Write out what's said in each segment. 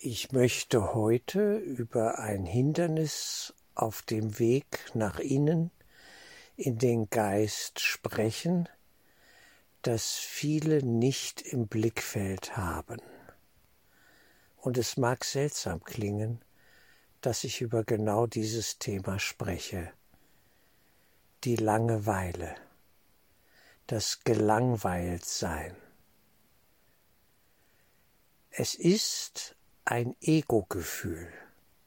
Ich möchte heute über ein Hindernis auf dem Weg nach innen in den Geist sprechen, das viele nicht im Blickfeld haben. Und es mag seltsam klingen, dass ich über genau dieses Thema spreche. Die Langeweile, das Gelangweiltsein. Es ist ein Ego-Gefühl,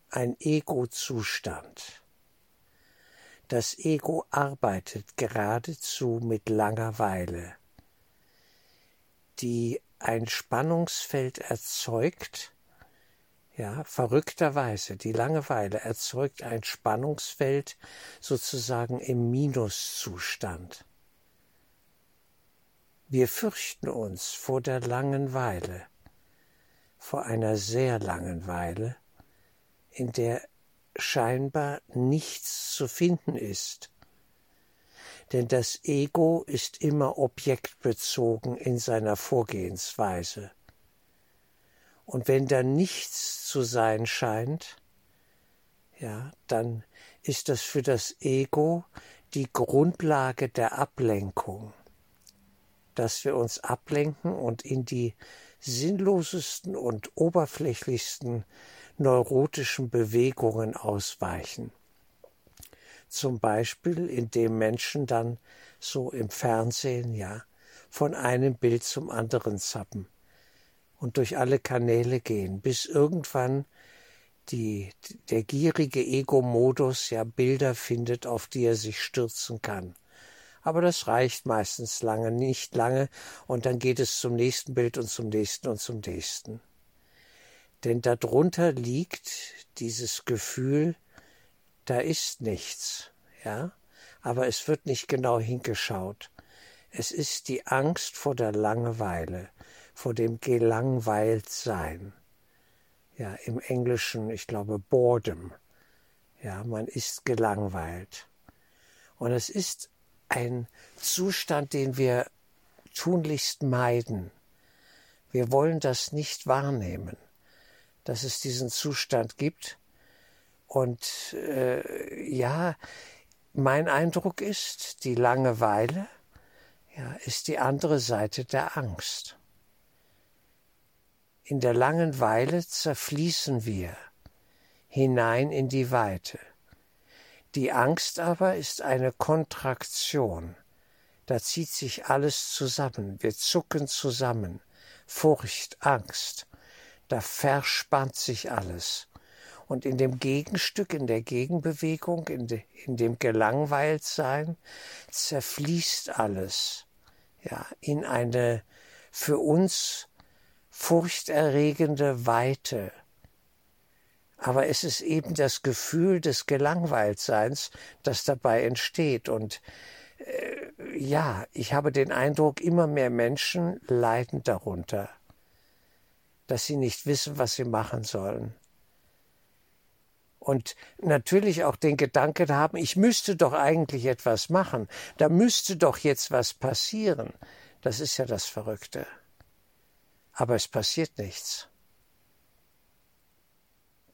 ein Ego-Zustand. Das Ego arbeitet geradezu mit Langeweile, die ein Spannungsfeld erzeugt, ja, verrückterweise, die Langeweile erzeugt ein Spannungsfeld sozusagen im Minuszustand. Wir fürchten uns vor der Langeweile vor einer sehr langen Weile, in der scheinbar nichts zu finden ist. Denn das Ego ist immer objektbezogen in seiner Vorgehensweise. Und wenn da nichts zu sein scheint, ja, dann ist das für das Ego die Grundlage der Ablenkung, dass wir uns ablenken und in die sinnlosesten und oberflächlichsten neurotischen Bewegungen ausweichen. Zum Beispiel, indem Menschen dann so im Fernsehen, ja, von einem Bild zum anderen zappen und durch alle Kanäle gehen, bis irgendwann die, der gierige Ego-Modus ja Bilder findet, auf die er sich stürzen kann aber das reicht meistens lange, nicht lange, und dann geht es zum nächsten Bild und zum nächsten und zum nächsten. Denn darunter liegt dieses Gefühl, da ist nichts, ja, aber es wird nicht genau hingeschaut. Es ist die Angst vor der Langeweile, vor dem Gelangweiltsein. Ja, im Englischen, ich glaube, Boredom. Ja, man ist gelangweilt. Und es ist ein Zustand, den wir tunlichst meiden. Wir wollen das nicht wahrnehmen, dass es diesen Zustand gibt. Und äh, ja, mein Eindruck ist, die Langeweile ja, ist die andere Seite der Angst. In der Langeweile zerfließen wir hinein in die Weite. Die Angst aber ist eine Kontraktion. Da zieht sich alles zusammen, wir zucken zusammen. Furcht, Angst, da verspannt sich alles. Und in dem Gegenstück, in der Gegenbewegung, in, de, in dem Gelangweiltsein, zerfließt alles, ja, in eine für uns furchterregende Weite, aber es ist eben das Gefühl des Gelangweiltseins, das dabei entsteht. Und äh, ja, ich habe den Eindruck, immer mehr Menschen leiden darunter, dass sie nicht wissen, was sie machen sollen. Und natürlich auch den Gedanken haben, ich müsste doch eigentlich etwas machen, da müsste doch jetzt was passieren. Das ist ja das Verrückte. Aber es passiert nichts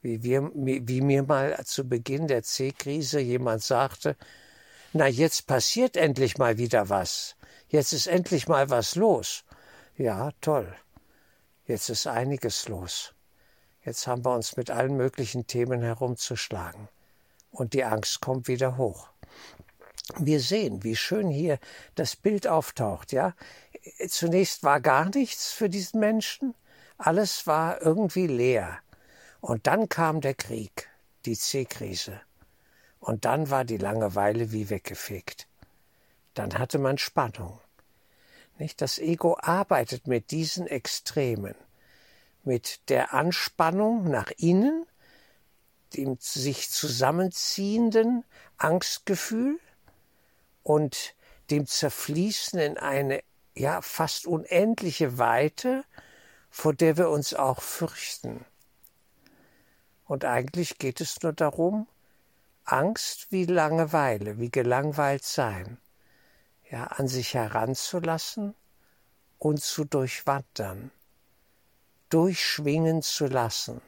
wie, wir, wie mir mal zu Beginn der C-Krise jemand sagte, na jetzt passiert endlich mal wieder was. Jetzt ist endlich mal was los. Ja, toll. Jetzt ist einiges los. Jetzt haben wir uns mit allen möglichen Themen herumzuschlagen. Und die Angst kommt wieder hoch. Wir sehen, wie schön hier das Bild auftaucht, ja. Zunächst war gar nichts für diesen Menschen. Alles war irgendwie leer. Und dann kam der Krieg, die C-Krise. Und dann war die Langeweile wie weggefegt. Dann hatte man Spannung. Nicht? Das Ego arbeitet mit diesen Extremen, mit der Anspannung nach innen, dem sich zusammenziehenden Angstgefühl und dem Zerfließen in eine ja fast unendliche Weite, vor der wir uns auch fürchten. Und eigentlich geht es nur darum, Angst wie Langeweile, wie gelangweilt sein, ja, an sich heranzulassen und zu durchwandern, durchschwingen zu lassen.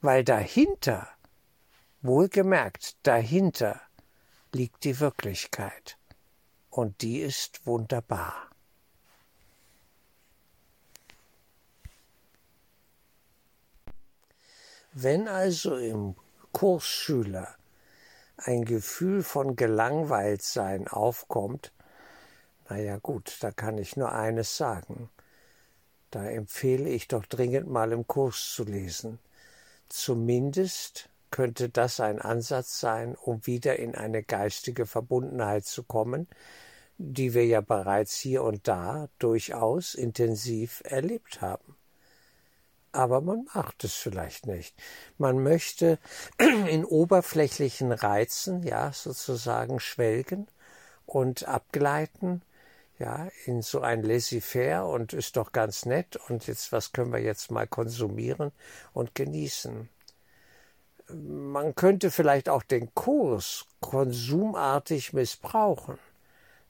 weil dahinter, wohlgemerkt, dahinter liegt die Wirklichkeit und die ist wunderbar. Wenn also im Kursschüler ein Gefühl von Gelangweiltsein aufkommt, na ja gut, da kann ich nur eines sagen. Da empfehle ich doch dringend mal im Kurs zu lesen. Zumindest könnte das ein Ansatz sein, um wieder in eine geistige Verbundenheit zu kommen, die wir ja bereits hier und da durchaus intensiv erlebt haben. Aber man macht es vielleicht nicht. Man möchte in oberflächlichen Reizen, ja, sozusagen schwelgen und abgleiten, ja, in so ein Laissez-faire und ist doch ganz nett und jetzt, was können wir jetzt mal konsumieren und genießen? Man könnte vielleicht auch den Kurs konsumartig missbrauchen.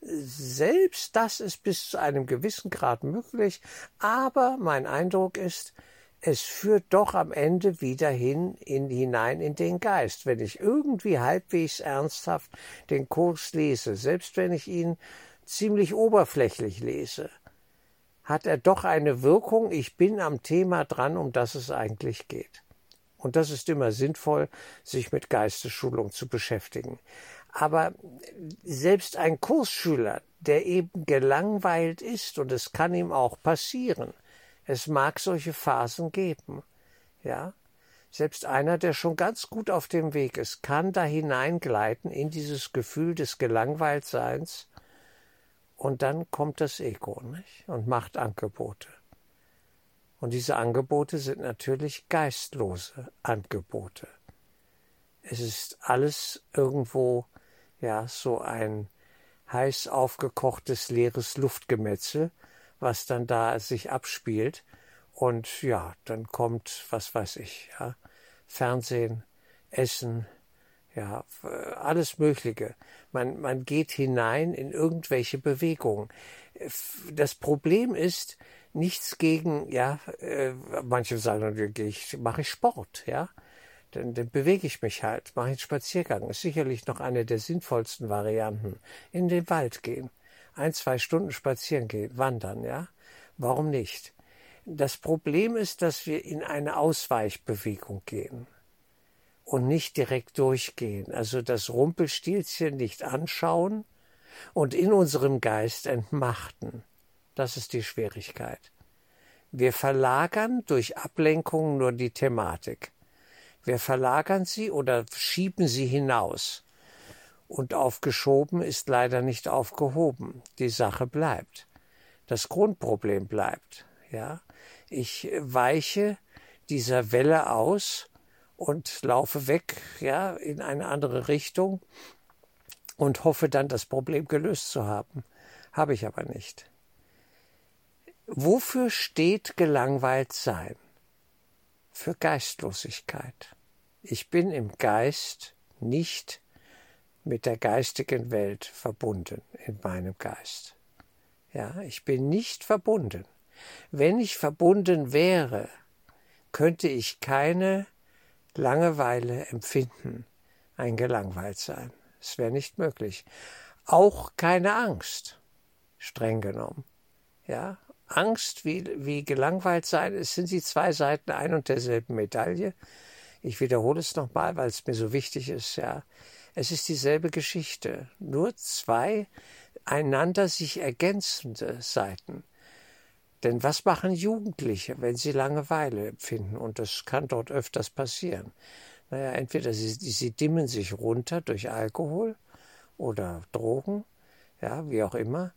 Selbst das ist bis zu einem gewissen Grad möglich, aber mein Eindruck ist, es führt doch am Ende wieder hin in, hinein in den Geist. Wenn ich irgendwie halbwegs ernsthaft den Kurs lese, selbst wenn ich ihn ziemlich oberflächlich lese, hat er doch eine Wirkung, ich bin am Thema dran, um das es eigentlich geht. Und das ist immer sinnvoll, sich mit Geistesschulung zu beschäftigen. Aber selbst ein Kursschüler, der eben gelangweilt ist, und es kann ihm auch passieren, es mag solche Phasen geben, ja, selbst einer, der schon ganz gut auf dem Weg ist, kann da hineingleiten in dieses Gefühl des Gelangweiltseins und dann kommt das Ego nicht? und macht Angebote. Und diese Angebote sind natürlich geistlose Angebote. Es ist alles irgendwo ja so ein heiß aufgekochtes leeres Luftgemetzel, was dann da sich abspielt. Und ja, dann kommt, was weiß ich, ja, Fernsehen, Essen, ja, alles Mögliche. Man, man geht hinein in irgendwelche Bewegungen. Das Problem ist, nichts gegen, ja, äh, manche sagen, ich mache ich Sport, ja. Dann, dann bewege ich mich halt, mache einen Spaziergang. Ist sicherlich noch eine der sinnvollsten Varianten. In den Wald gehen, ein, zwei Stunden spazieren gehen, wandern, ja. Warum nicht? Das Problem ist, dass wir in eine Ausweichbewegung gehen und nicht direkt durchgehen. Also das Rumpelstilzchen nicht anschauen und in unserem Geist entmachten. Das ist die Schwierigkeit. Wir verlagern durch Ablenkung nur die Thematik. Wir verlagern sie oder schieben sie hinaus. Und aufgeschoben ist leider nicht aufgehoben. Die Sache bleibt. Das Grundproblem bleibt. Ja, ich weiche dieser Welle aus und laufe weg, ja, in eine andere Richtung und hoffe dann, das Problem gelöst zu haben. Habe ich aber nicht. Wofür steht gelangweilt sein? Für Geistlosigkeit. Ich bin im Geist nicht mit der geistigen Welt verbunden in meinem Geist. Ja, ich bin nicht verbunden. Wenn ich verbunden wäre, könnte ich keine Langeweile empfinden, ein gelangweilt sein. Es wäre nicht möglich. Auch keine Angst, streng genommen. Ja, Angst wie, wie gelangweilt sein, es sind die zwei Seiten ein und derselben Medaille. Ich wiederhole es nochmal, weil es mir so wichtig ist, ja. Es ist dieselbe Geschichte, nur zwei einander sich ergänzende Seiten. Denn was machen Jugendliche, wenn sie Langeweile empfinden? Und das kann dort öfters passieren. Naja, entweder sie, sie dimmen sich runter durch Alkohol oder Drogen, ja, wie auch immer.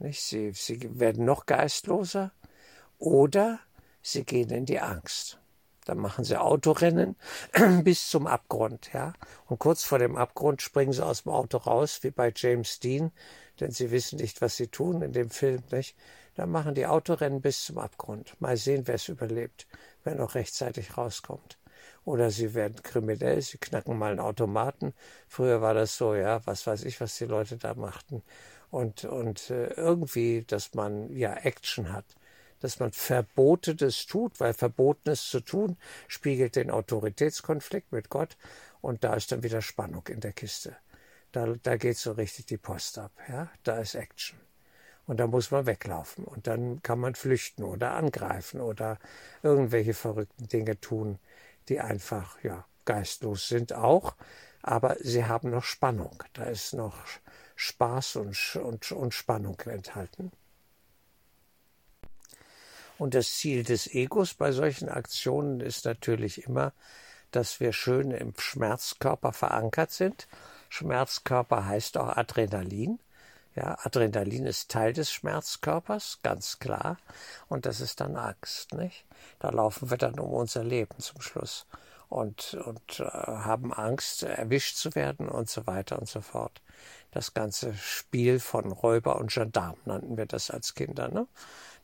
Nicht? Sie, sie werden noch geistloser oder sie gehen in die Angst. Dann machen sie Autorennen bis zum Abgrund, ja. Und kurz vor dem Abgrund springen sie aus dem Auto raus, wie bei James Dean, denn sie wissen nicht, was sie tun in dem Film, nicht? Dann machen die Autorennen bis zum Abgrund. Mal sehen, wer es überlebt, wer noch rechtzeitig rauskommt. Oder sie werden kriminell, sie knacken mal einen Automaten. Früher war das so, ja, was weiß ich, was die Leute da machten. Und, und äh, irgendwie, dass man ja Action hat. Dass man Verbotenes tut, weil Verbotenes zu tun spiegelt den Autoritätskonflikt mit Gott und da ist dann wieder Spannung in der Kiste. Da, da geht so richtig die Post ab. Ja? Da ist Action. Und da muss man weglaufen. Und dann kann man flüchten oder angreifen oder irgendwelche verrückten Dinge tun, die einfach ja, geistlos sind auch. Aber sie haben noch Spannung. Da ist noch Spaß und, und, und Spannung enthalten. Und das Ziel des Egos bei solchen Aktionen ist natürlich immer, dass wir schön im Schmerzkörper verankert sind. Schmerzkörper heißt auch Adrenalin. Ja, Adrenalin ist Teil des Schmerzkörpers, ganz klar. Und das ist dann Angst, nicht? Da laufen wir dann um unser Leben zum Schluss und, und äh, haben Angst, erwischt zu werden und so weiter und so fort. Das ganze Spiel von Räuber und Gendarm nannten wir das als Kinder. Ne?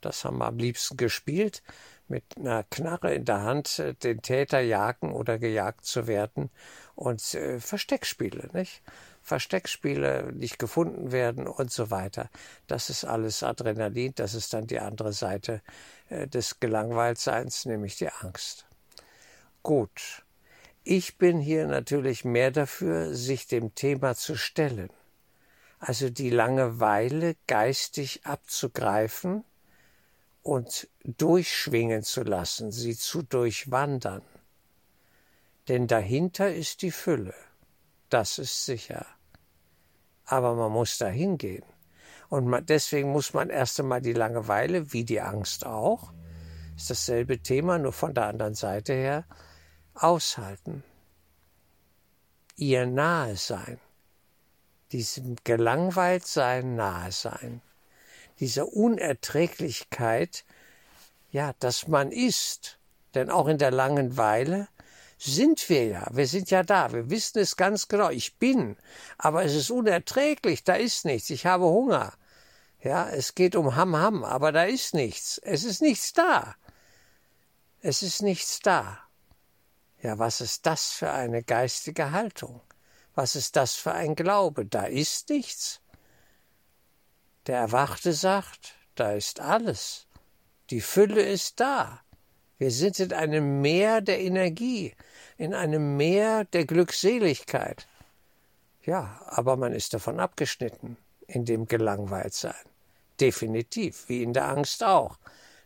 Das haben wir am liebsten gespielt, mit einer Knarre in der Hand äh, den Täter jagen oder gejagt zu werden und äh, Versteckspiele, nicht? Versteckspiele nicht gefunden werden und so weiter. Das ist alles Adrenalin, das ist dann die andere Seite äh, des Gelangweiltseins, nämlich die Angst. Gut. Ich bin hier natürlich mehr dafür, sich dem Thema zu stellen. Also die Langeweile geistig abzugreifen und durchschwingen zu lassen, sie zu durchwandern. Denn dahinter ist die Fülle, das ist sicher. Aber man muss dahin gehen. Und man, deswegen muss man erst einmal die Langeweile, wie die Angst auch, ist dasselbe Thema, nur von der anderen Seite her, aushalten. Ihr nahe sein. Diesem Gelangweiltsein nahe sein dieser Unerträglichkeit, ja, dass man ist. Denn auch in der Langenweile sind wir ja, wir sind ja da, wir wissen es ganz genau, ich bin, aber es ist unerträglich, da ist nichts, ich habe Hunger. Ja, es geht um Ham Ham, aber da ist nichts, es ist nichts da. Es ist nichts da. Ja, was ist das für eine geistige Haltung? Was ist das für ein Glaube? Da ist nichts. Der Erwachte sagt, da ist alles. Die Fülle ist da. Wir sind in einem Meer der Energie, in einem Meer der Glückseligkeit. Ja, aber man ist davon abgeschnitten, in dem Gelangweiltsein. Definitiv, wie in der Angst auch.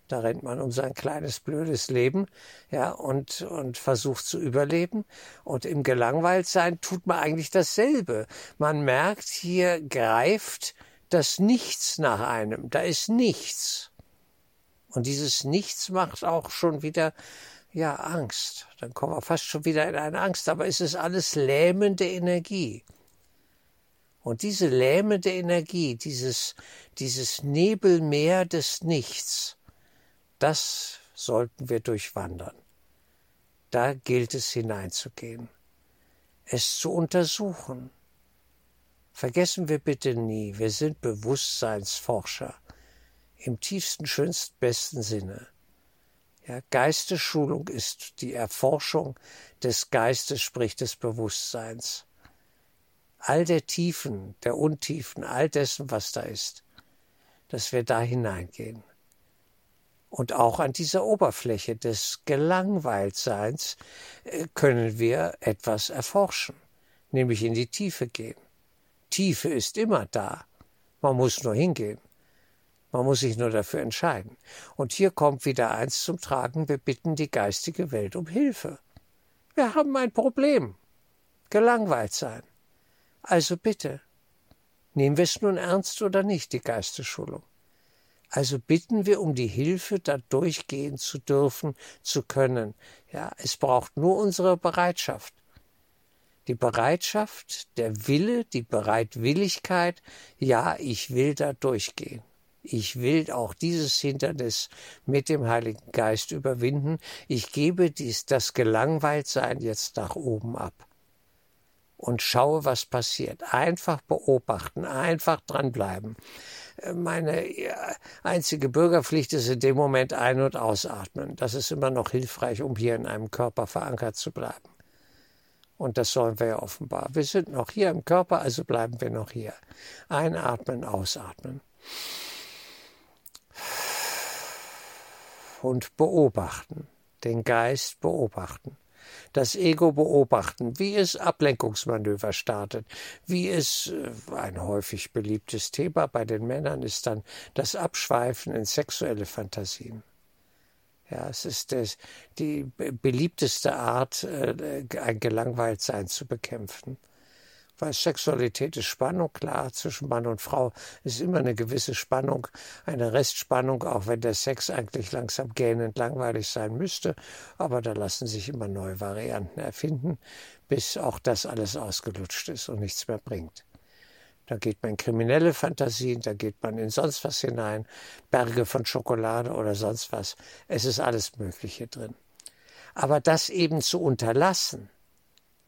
Da rennt man um sein kleines blödes Leben, ja, und, und versucht zu überleben. Und im Gelangweiltsein tut man eigentlich dasselbe. Man merkt, hier greift das Nichts nach einem, da ist nichts. Und dieses Nichts macht auch schon wieder, ja, Angst. Dann kommen wir fast schon wieder in eine Angst, aber es ist alles lähmende Energie. Und diese lähmende Energie, dieses, dieses Nebelmeer des Nichts, das sollten wir durchwandern. Da gilt es hineinzugehen, es zu untersuchen, Vergessen wir bitte nie, wir sind Bewusstseinsforscher im tiefsten, schönsten, besten Sinne. Ja, Geistesschulung ist die Erforschung des Geistes, sprich des Bewusstseins. All der Tiefen, der Untiefen, all dessen, was da ist, dass wir da hineingehen. Und auch an dieser Oberfläche des Gelangweiltseins äh, können wir etwas erforschen, nämlich in die Tiefe gehen. Tiefe ist immer da. Man muss nur hingehen. Man muss sich nur dafür entscheiden. Und hier kommt wieder eins zum Tragen, wir bitten die geistige Welt um Hilfe. Wir haben ein Problem. Gelangweilt sein. Also bitte, nehmen wir es nun ernst oder nicht, die Geistesschulung. Also bitten wir um die Hilfe, da durchgehen zu dürfen, zu können. Ja, es braucht nur unsere Bereitschaft die Bereitschaft, der Wille, die Bereitwilligkeit, ja, ich will da durchgehen. Ich will auch dieses Hindernis mit dem Heiligen Geist überwinden. Ich gebe dies, das Gelangweiltsein jetzt nach oben ab und schaue, was passiert. Einfach beobachten, einfach dranbleiben. Meine einzige Bürgerpflicht ist in dem Moment ein- und ausatmen. Das ist immer noch hilfreich, um hier in einem Körper verankert zu bleiben. Und das sollen wir ja offenbar. Wir sind noch hier im Körper, also bleiben wir noch hier. Einatmen, ausatmen. und beobachten, den Geist beobachten das Ego beobachten, wie es Ablenkungsmanöver startet, wie es äh, ein häufig beliebtes Thema bei den Männern ist dann das Abschweifen in sexuelle Fantasien. Ja, es ist das, die beliebteste Art, äh, ein Gelangweiltsein zu bekämpfen. Weil Sexualität ist Spannung, klar, zwischen Mann und Frau ist immer eine gewisse Spannung, eine Restspannung, auch wenn der Sex eigentlich langsam gähnend langweilig sein müsste. Aber da lassen sich immer neue Varianten erfinden, bis auch das alles ausgelutscht ist und nichts mehr bringt. Da geht man in kriminelle Fantasien, da geht man in sonst was hinein, Berge von Schokolade oder sonst was. Es ist alles Mögliche drin. Aber das eben zu unterlassen,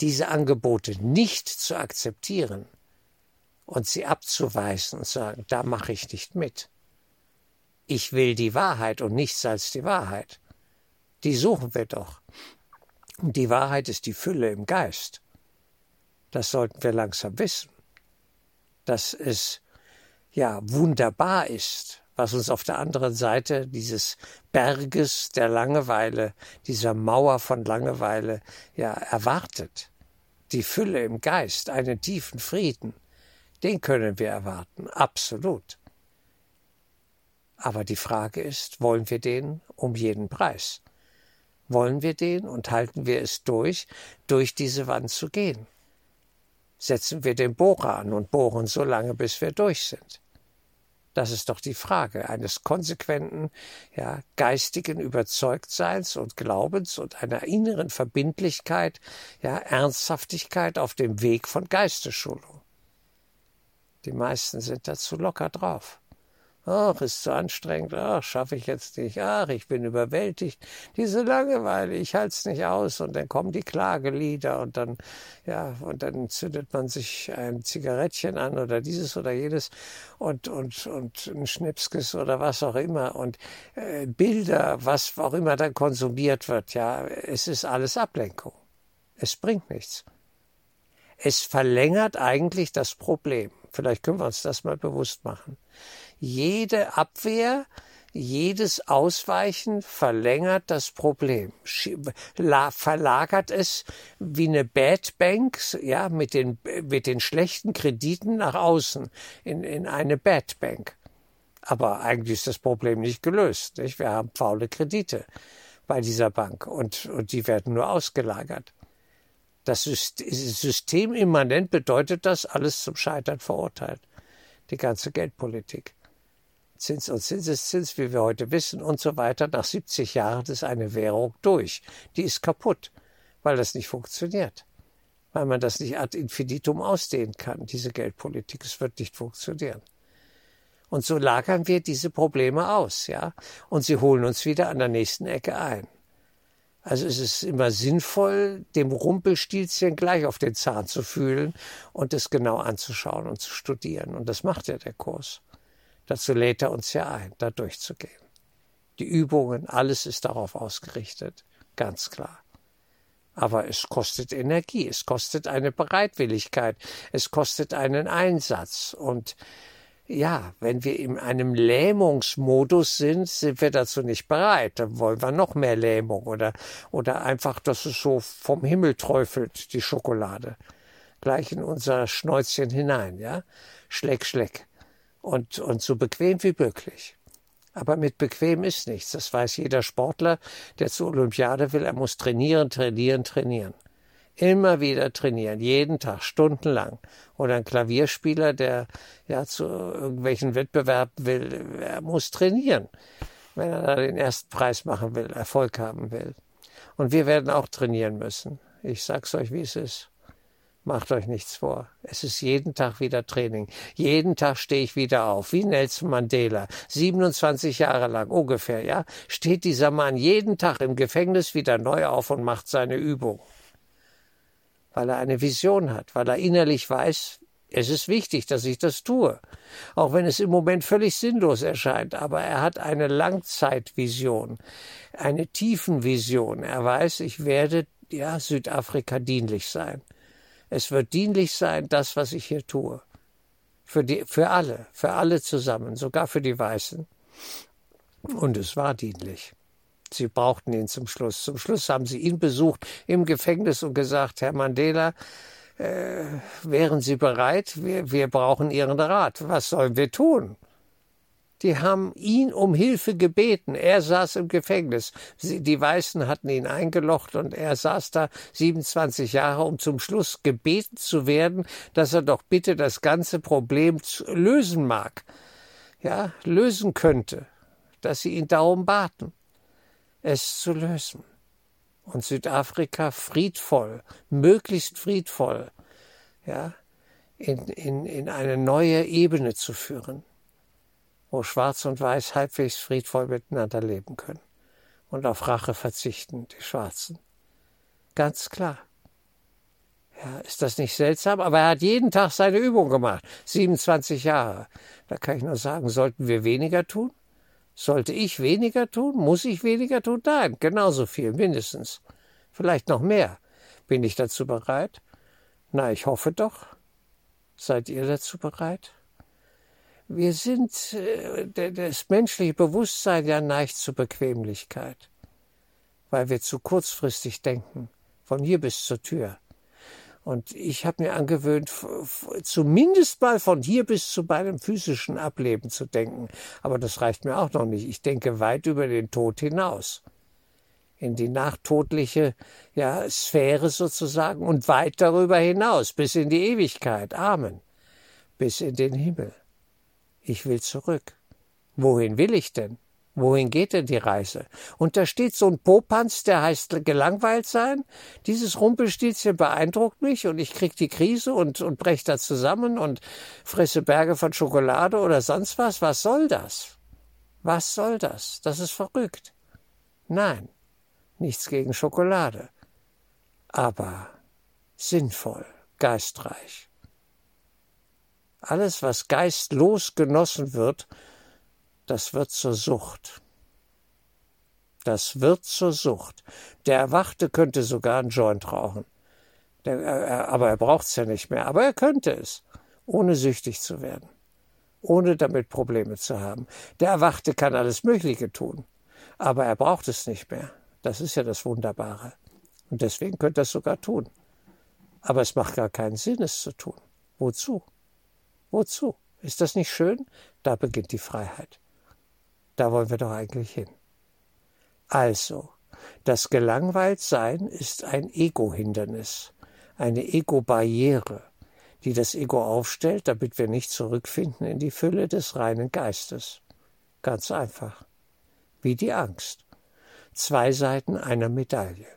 diese Angebote nicht zu akzeptieren und sie abzuweisen und sagen, da mache ich nicht mit. Ich will die Wahrheit und nichts als die Wahrheit. Die suchen wir doch. Und die Wahrheit ist die Fülle im Geist. Das sollten wir langsam wissen. Dass es ja wunderbar ist, was uns auf der anderen Seite dieses Berges der Langeweile, dieser Mauer von Langeweile ja erwartet. Die Fülle im Geist, einen tiefen Frieden, den können wir erwarten, absolut. Aber die Frage ist, wollen wir den um jeden Preis? Wollen wir den und halten wir es durch, durch diese Wand zu gehen? Setzen wir den Bohrer an und bohren so lange, bis wir durch sind? Das ist doch die Frage eines konsequenten, ja, geistigen Überzeugtseins und Glaubens und einer inneren Verbindlichkeit, ja, Ernsthaftigkeit auf dem Weg von Geistesschulung. Die meisten sind dazu locker drauf. Ach, ist zu anstrengend. Ach, schaffe ich jetzt nicht. Ach, ich bin überwältigt. Diese Langeweile, ich halte es nicht aus. Und dann kommen die Klagelieder und dann, ja, und dann zündet man sich ein Zigarettchen an oder dieses oder jenes und, und, und ein Schnipskes oder was auch immer und äh, Bilder, was auch immer dann konsumiert wird. Ja, es ist alles Ablenkung. Es bringt nichts. Es verlängert eigentlich das Problem. Vielleicht können wir uns das mal bewusst machen jede Abwehr, jedes Ausweichen verlängert das Problem, verlagert es wie eine Bad Bank, ja, mit den, mit den schlechten Krediten nach außen in, in eine Bad Bank. Aber eigentlich ist das Problem nicht gelöst. Nicht? Wir haben faule Kredite bei dieser Bank und, und die werden nur ausgelagert. Das System immanent bedeutet das, alles zum Scheitern verurteilt. Die ganze Geldpolitik. Zins und Zinseszins, wie wir heute wissen und so weiter. Nach 70 Jahren ist eine Währung durch. Die ist kaputt, weil das nicht funktioniert. Weil man das nicht ad infinitum ausdehnen kann, diese Geldpolitik. Es wird nicht funktionieren. Und so lagern wir diese Probleme aus, ja. Und sie holen uns wieder an der nächsten Ecke ein. Also es ist immer sinnvoll, dem Rumpelstilzchen gleich auf den Zahn zu fühlen und es genau anzuschauen und zu studieren. Und das macht ja der Kurs. Dazu lädt er uns ja ein, da durchzugehen. Die Übungen, alles ist darauf ausgerichtet, ganz klar. Aber es kostet Energie, es kostet eine Bereitwilligkeit, es kostet einen Einsatz. Und ja, wenn wir in einem Lähmungsmodus sind, sind wir dazu nicht bereit. Dann wollen wir noch mehr Lähmung oder, oder einfach, dass es so vom Himmel träufelt, die Schokolade. Gleich in unser Schnäuzchen hinein, ja. Schleck, schleck und, und so bequem wie möglich. Aber mit bequem ist nichts. Das weiß jeder Sportler, der zur Olympiade will. Er muss trainieren, trainieren, trainieren. Immer wieder trainieren, jeden Tag, stundenlang. Oder ein Klavierspieler, der ja zu irgendwelchen Wettbewerben will, er muss trainieren, wenn er da den ersten Preis machen will, Erfolg haben will. Und wir werden auch trainieren müssen. Ich sag's euch, wie es ist. Macht euch nichts vor. Es ist jeden Tag wieder Training. Jeden Tag stehe ich wieder auf, wie Nelson Mandela. 27 Jahre lang ungefähr, ja, steht dieser Mann jeden Tag im Gefängnis wieder neu auf und macht seine Übung. Weil er eine Vision hat, weil er innerlich weiß, es ist wichtig, dass ich das tue. Auch wenn es im Moment völlig sinnlos erscheint, aber er hat eine Langzeitvision, eine Tiefenvision. Er weiß, ich werde ja Südafrika dienlich sein. Es wird dienlich sein, das, was ich hier tue. Für, die, für alle, für alle zusammen, sogar für die Weißen. Und es war dienlich. Sie brauchten ihn zum Schluss. Zum Schluss haben sie ihn besucht im Gefängnis und gesagt, Herr Mandela, äh, wären Sie bereit? Wir, wir brauchen Ihren Rat. Was sollen wir tun? Die haben ihn um Hilfe gebeten. Er saß im Gefängnis. Sie, die Weißen hatten ihn eingelocht und er saß da 27 Jahre, um zum Schluss gebeten zu werden, dass er doch bitte das ganze Problem lösen mag. Ja, lösen könnte. Dass sie ihn darum baten, es zu lösen. Und Südafrika friedvoll, möglichst friedvoll, ja, in, in, in eine neue Ebene zu führen wo Schwarz und Weiß halbwegs friedvoll miteinander leben können und auf Rache verzichten, die Schwarzen. Ganz klar. Ja, ist das nicht seltsam? Aber er hat jeden Tag seine Übung gemacht. 27 Jahre. Da kann ich nur sagen, sollten wir weniger tun? Sollte ich weniger tun? Muss ich weniger tun? Nein, genauso viel, mindestens. Vielleicht noch mehr. Bin ich dazu bereit? Na, ich hoffe doch. Seid ihr dazu bereit? Wir sind, äh, das menschliche Bewusstsein ja neigt zur Bequemlichkeit, weil wir zu kurzfristig denken, von hier bis zur Tür. Und ich habe mir angewöhnt, zumindest mal von hier bis zu meinem physischen Ableben zu denken. Aber das reicht mir auch noch nicht. Ich denke weit über den Tod hinaus. In die nachtodliche ja, Sphäre sozusagen und weit darüber hinaus, bis in die Ewigkeit. Amen. Bis in den Himmel. Ich will zurück. Wohin will ich denn? Wohin geht denn die Reise? Und da steht so ein Popanz, der heißt gelangweilt sein. Dieses Rumpelstilzchen beeindruckt mich und ich krieg die Krise und, und brech da zusammen und fresse Berge von Schokolade oder sonst was. Was soll das? Was soll das? Das ist verrückt. Nein, nichts gegen Schokolade. Aber sinnvoll, geistreich. Alles, was geistlos genossen wird, das wird zur Sucht. Das wird zur Sucht. Der Erwachte könnte sogar einen Joint rauchen. Der, er, aber er braucht es ja nicht mehr. Aber er könnte es, ohne süchtig zu werden, ohne damit Probleme zu haben. Der Erwachte kann alles Mögliche tun, aber er braucht es nicht mehr. Das ist ja das Wunderbare. Und deswegen könnte er es sogar tun. Aber es macht gar keinen Sinn, es zu tun. Wozu? Wozu? Ist das nicht schön? Da beginnt die Freiheit. Da wollen wir doch eigentlich hin. Also, das Gelangweiltsein ist ein Ego-Hindernis, eine Ego-Barriere, die das Ego aufstellt, damit wir nicht zurückfinden in die Fülle des reinen Geistes. Ganz einfach. Wie die Angst. Zwei Seiten einer Medaille.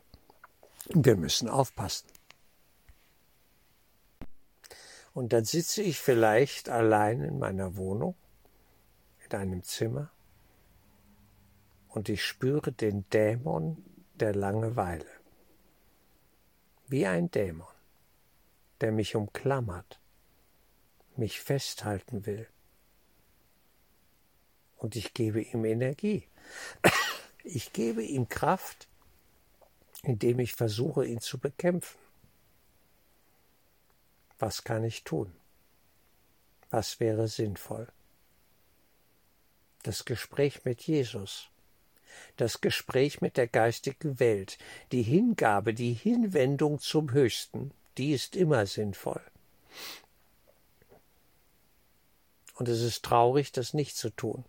Wir müssen aufpassen. Und dann sitze ich vielleicht allein in meiner Wohnung, in einem Zimmer, und ich spüre den Dämon der Langeweile. Wie ein Dämon, der mich umklammert, mich festhalten will. Und ich gebe ihm Energie. Ich gebe ihm Kraft, indem ich versuche, ihn zu bekämpfen. Was kann ich tun? Was wäre sinnvoll? Das Gespräch mit Jesus, das Gespräch mit der geistigen Welt, die Hingabe, die Hinwendung zum Höchsten, die ist immer sinnvoll. Und es ist traurig, das nicht zu tun.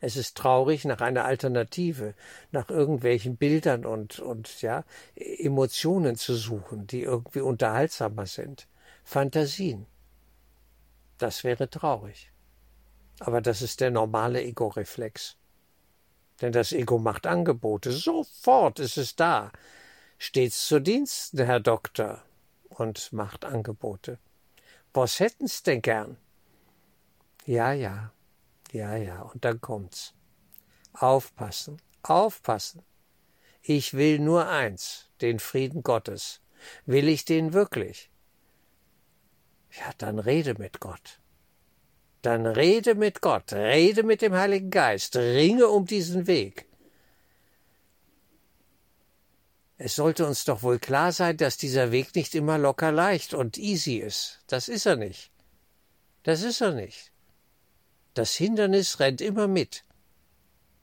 Es ist traurig, nach einer Alternative, nach irgendwelchen Bildern und, und ja, Emotionen zu suchen, die irgendwie unterhaltsamer sind. Fantasien. Das wäre traurig. Aber das ist der normale Ego-Reflex. Denn das Ego macht Angebote. Sofort ist es da. Stets zu Diensten, Herr Doktor. Und macht Angebote. Was hätten's denn gern? Ja, ja, ja, ja. Und dann kommt's. Aufpassen, aufpassen. Ich will nur eins, den Frieden Gottes. Will ich den wirklich? Ja, dann rede mit Gott. Dann rede mit Gott, rede mit dem Heiligen Geist, ringe um diesen Weg. Es sollte uns doch wohl klar sein, dass dieser Weg nicht immer locker leicht und easy ist. Das ist er nicht. Das ist er nicht. Das Hindernis rennt immer mit.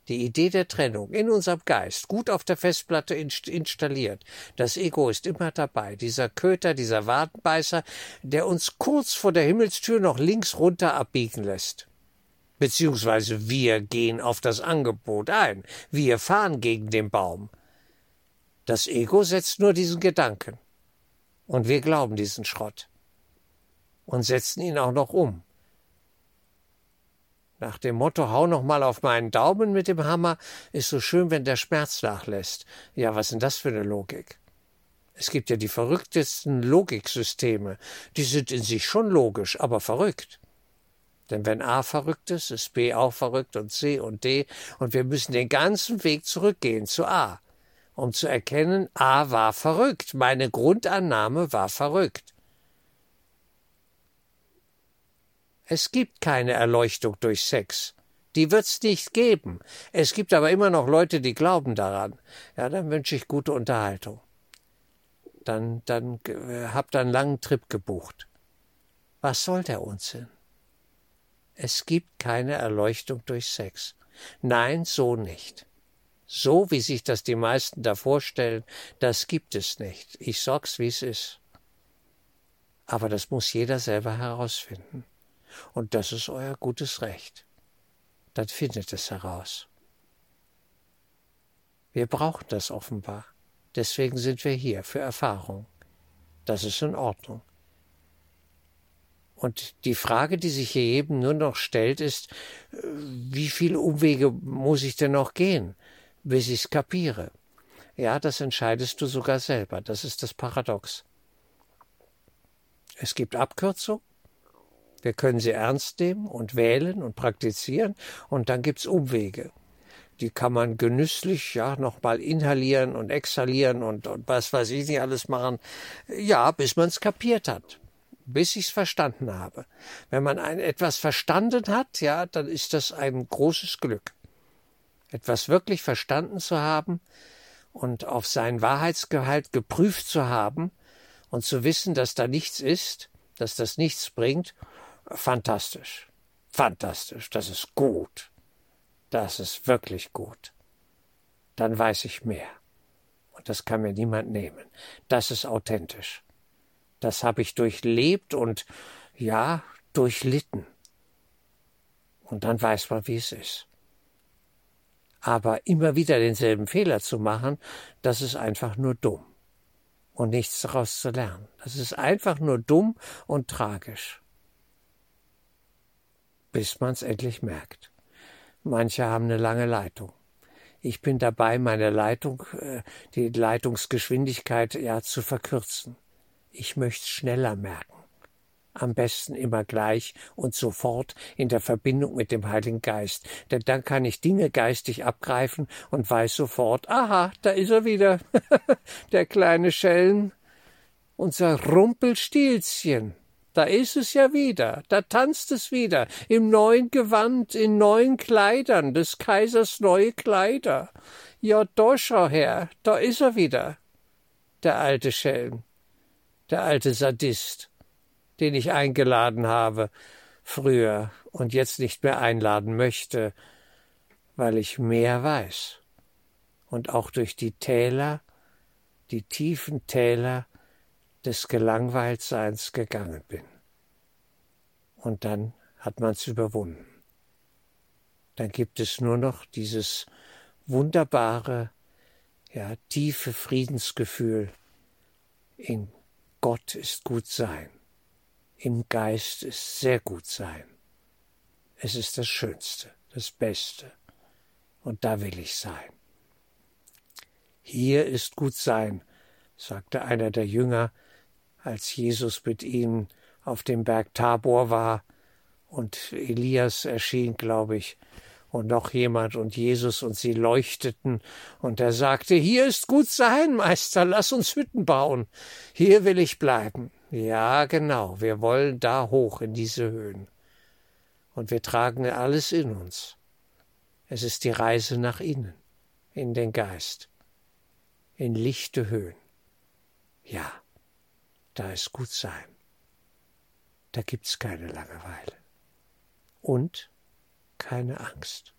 Die Idee der Trennung in unserem Geist gut auf der Festplatte installiert. Das Ego ist immer dabei, dieser Köter, dieser Wadenbeißer, der uns kurz vor der Himmelstür noch links runter abbiegen lässt. Beziehungsweise wir gehen auf das Angebot ein, wir fahren gegen den Baum. Das Ego setzt nur diesen Gedanken. Und wir glauben diesen Schrott. Und setzen ihn auch noch um. Nach dem Motto, hau noch mal auf meinen Daumen mit dem Hammer, ist so schön, wenn der Schmerz nachlässt. Ja, was ist denn das für eine Logik? Es gibt ja die verrücktesten Logiksysteme. Die sind in sich schon logisch, aber verrückt. Denn wenn A verrückt ist, ist B auch verrückt und C und D und wir müssen den ganzen Weg zurückgehen zu A, um zu erkennen, A war verrückt, meine Grundannahme war verrückt. Es gibt keine Erleuchtung durch Sex. Die wird's nicht geben. Es gibt aber immer noch Leute, die glauben daran. Ja, dann wünsche ich gute Unterhaltung. Dann, dann äh, habt einen langen Trip gebucht. Was soll der Unsinn? Es gibt keine Erleuchtung durch Sex. Nein, so nicht. So wie sich das die meisten da vorstellen, das gibt es nicht. Ich sag's, wie es ist. Aber das muss jeder selber herausfinden. Und das ist euer gutes Recht. Dann findet es heraus. Wir brauchen das offenbar. Deswegen sind wir hier für Erfahrung. Das ist in Ordnung. Und die Frage, die sich hier jedem nur noch stellt, ist, äh, wie viele Umwege muss ich denn noch gehen, bis ich es kapiere? Ja, das entscheidest du sogar selber. Das ist das Paradox. Es gibt Abkürzung wir können sie ernst nehmen und wählen und praktizieren und dann gibt's Umwege. Die kann man genüsslich ja nochmal inhalieren und exhalieren und, und was weiß ich nicht alles machen. Ja, bis man es kapiert hat bis ich es verstanden habe. Wenn man ein, etwas verstanden hat, ja, dann ist das ein großes Glück. Etwas wirklich verstanden zu haben und auf seinen Wahrheitsgehalt geprüft zu haben und zu wissen, dass da nichts ist, dass das nichts bringt fantastisch. Fantastisch. Das ist gut. Das ist wirklich gut. Dann weiß ich mehr. Und das kann mir niemand nehmen. Das ist authentisch. Das habe ich durchlebt und ja, durchlitten. Und dann weiß man, wie es ist. Aber immer wieder denselben Fehler zu machen, das ist einfach nur dumm. Und nichts daraus zu lernen. Das ist einfach nur dumm und tragisch bis man es endlich merkt. Manche haben eine lange Leitung. Ich bin dabei, meine Leitung, äh, die Leitungsgeschwindigkeit ja zu verkürzen. Ich möchte es schneller merken. Am besten immer gleich und sofort in der Verbindung mit dem Heiligen Geist. Denn dann kann ich Dinge geistig abgreifen und weiß sofort, aha, da ist er wieder, der kleine Schelm, unser Rumpelstilzchen. Da ist es ja wieder, da tanzt es wieder, im neuen Gewand, in neuen Kleidern, des Kaisers neue Kleider. Ja, da schau her, da ist er wieder, der alte Schelm, der alte Sadist, den ich eingeladen habe früher und jetzt nicht mehr einladen möchte, weil ich mehr weiß. Und auch durch die Täler, die tiefen Täler des Gelangweiltseins gegangen bin. Und dann hat man es überwunden. Dann gibt es nur noch dieses wunderbare, ja, tiefe Friedensgefühl. In Gott ist gut sein. Im Geist ist sehr gut sein. Es ist das Schönste, das Beste. Und da will ich sein. Hier ist gut sein, sagte einer der Jünger, als Jesus mit ihnen auf dem Berg Tabor war und Elias erschien, glaube ich, und noch jemand und Jesus und sie leuchteten und er sagte, hier ist gut sein, Meister, lass uns Hütten bauen, hier will ich bleiben. Ja, genau, wir wollen da hoch in diese Höhen. Und wir tragen alles in uns. Es ist die Reise nach innen, in den Geist, in lichte Höhen. Ja da ist gut sein. Da gibt's keine Langeweile. Und keine Angst.